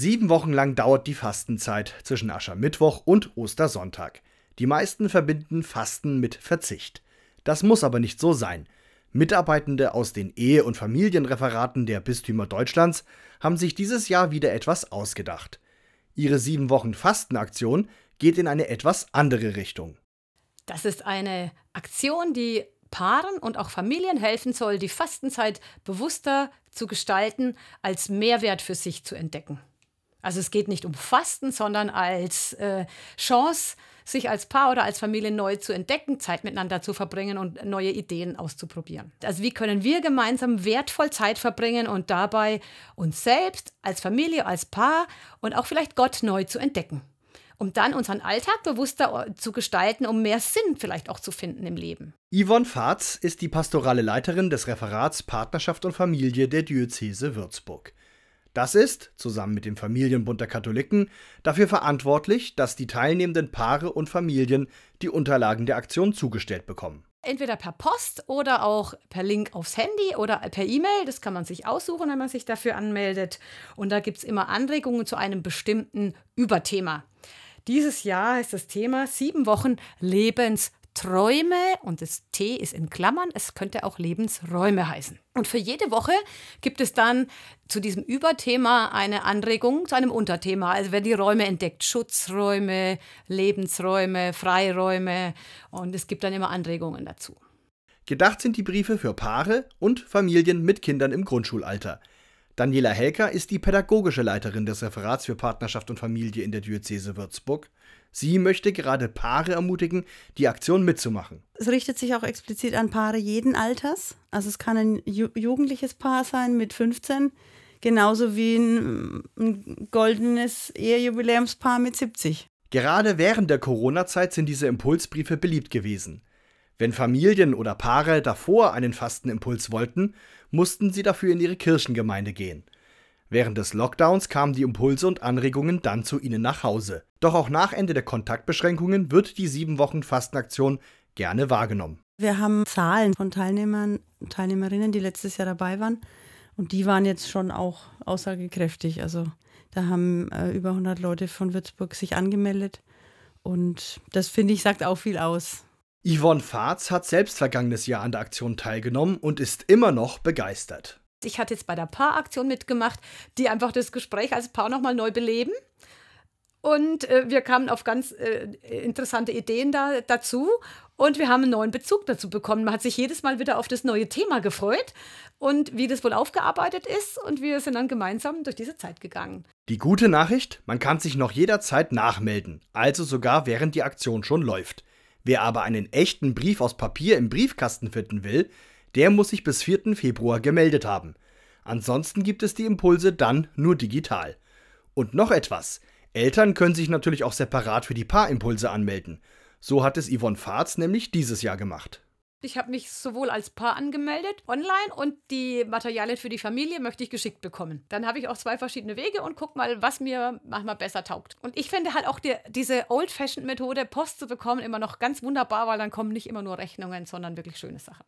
Sieben Wochen lang dauert die Fastenzeit zwischen Aschermittwoch und Ostersonntag. Die meisten verbinden Fasten mit Verzicht. Das muss aber nicht so sein. Mitarbeitende aus den Ehe- und Familienreferaten der Bistümer Deutschlands haben sich dieses Jahr wieder etwas ausgedacht. Ihre sieben Wochen Fastenaktion geht in eine etwas andere Richtung. Das ist eine Aktion, die Paaren und auch Familien helfen soll, die Fastenzeit bewusster zu gestalten, als Mehrwert für sich zu entdecken. Also es geht nicht um Fasten, sondern als äh, Chance, sich als Paar oder als Familie neu zu entdecken, Zeit miteinander zu verbringen und neue Ideen auszuprobieren. Also wie können wir gemeinsam wertvoll Zeit verbringen und dabei uns selbst als Familie, als Paar und auch vielleicht Gott neu zu entdecken um dann unseren Alltag bewusster zu gestalten, um mehr Sinn vielleicht auch zu finden im Leben. Yvonne Fahrz ist die pastorale Leiterin des Referats Partnerschaft und Familie der Diözese Würzburg. Das ist, zusammen mit dem Familienbund der Katholiken, dafür verantwortlich, dass die teilnehmenden Paare und Familien die Unterlagen der Aktion zugestellt bekommen. Entweder per Post oder auch per Link aufs Handy oder per E-Mail. Das kann man sich aussuchen, wenn man sich dafür anmeldet. Und da gibt es immer Anregungen zu einem bestimmten Überthema. Dieses Jahr ist das Thema sieben Wochen Lebens Träume und das T ist in Klammern, es könnte auch Lebensräume heißen. Und für jede Woche gibt es dann zu diesem Überthema eine Anregung zu einem Unterthema. Also wer die Räume entdeckt, Schutzräume, Lebensräume, Freiräume und es gibt dann immer Anregungen dazu. Gedacht sind die Briefe für Paare und Familien mit Kindern im Grundschulalter. Daniela Helker ist die pädagogische Leiterin des Referats für Partnerschaft und Familie in der Diözese Würzburg. Sie möchte gerade Paare ermutigen, die Aktion mitzumachen. Es richtet sich auch explizit an Paare jeden Alters. Also es kann ein ju jugendliches Paar sein mit 15, genauso wie ein, ein goldenes Ehejubiläumspaar mit 70. Gerade während der Corona-Zeit sind diese Impulsbriefe beliebt gewesen. Wenn Familien oder Paare davor einen Fastenimpuls wollten, mussten sie dafür in ihre Kirchengemeinde gehen. Während des Lockdowns kamen die Impulse und Anregungen dann zu ihnen nach Hause. Doch auch nach Ende der Kontaktbeschränkungen wird die sieben Wochen Fastenaktion gerne wahrgenommen. Wir haben Zahlen von Teilnehmern Teilnehmerinnen, die letztes Jahr dabei waren. Und die waren jetzt schon auch aussagekräftig. Also da haben äh, über 100 Leute von Würzburg sich angemeldet. Und das finde ich sagt auch viel aus. Yvonne Fahrz hat selbst vergangenes Jahr an der Aktion teilgenommen und ist immer noch begeistert. Ich hatte jetzt bei der Paaraktion mitgemacht, die einfach das Gespräch als Paar nochmal neu beleben. Und äh, wir kamen auf ganz äh, interessante Ideen da, dazu und wir haben einen neuen Bezug dazu bekommen. Man hat sich jedes Mal wieder auf das neue Thema gefreut und wie das wohl aufgearbeitet ist und wir sind dann gemeinsam durch diese Zeit gegangen. Die gute Nachricht, man kann sich noch jederzeit nachmelden, also sogar während die Aktion schon läuft. Wer aber einen echten Brief aus Papier im Briefkasten finden will, der muss sich bis 4. Februar gemeldet haben. Ansonsten gibt es die Impulse dann nur digital. Und noch etwas. Eltern können sich natürlich auch separat für die Paarimpulse anmelden. So hat es Yvonne Fahrz nämlich dieses Jahr gemacht. Ich habe mich sowohl als Paar angemeldet online und die Materialien für die Familie möchte ich geschickt bekommen. Dann habe ich auch zwei verschiedene Wege und guck mal, was mir manchmal besser taugt. Und ich finde halt auch die, diese Old-Fashioned-Methode, Post zu bekommen, immer noch ganz wunderbar, weil dann kommen nicht immer nur Rechnungen, sondern wirklich schöne Sachen.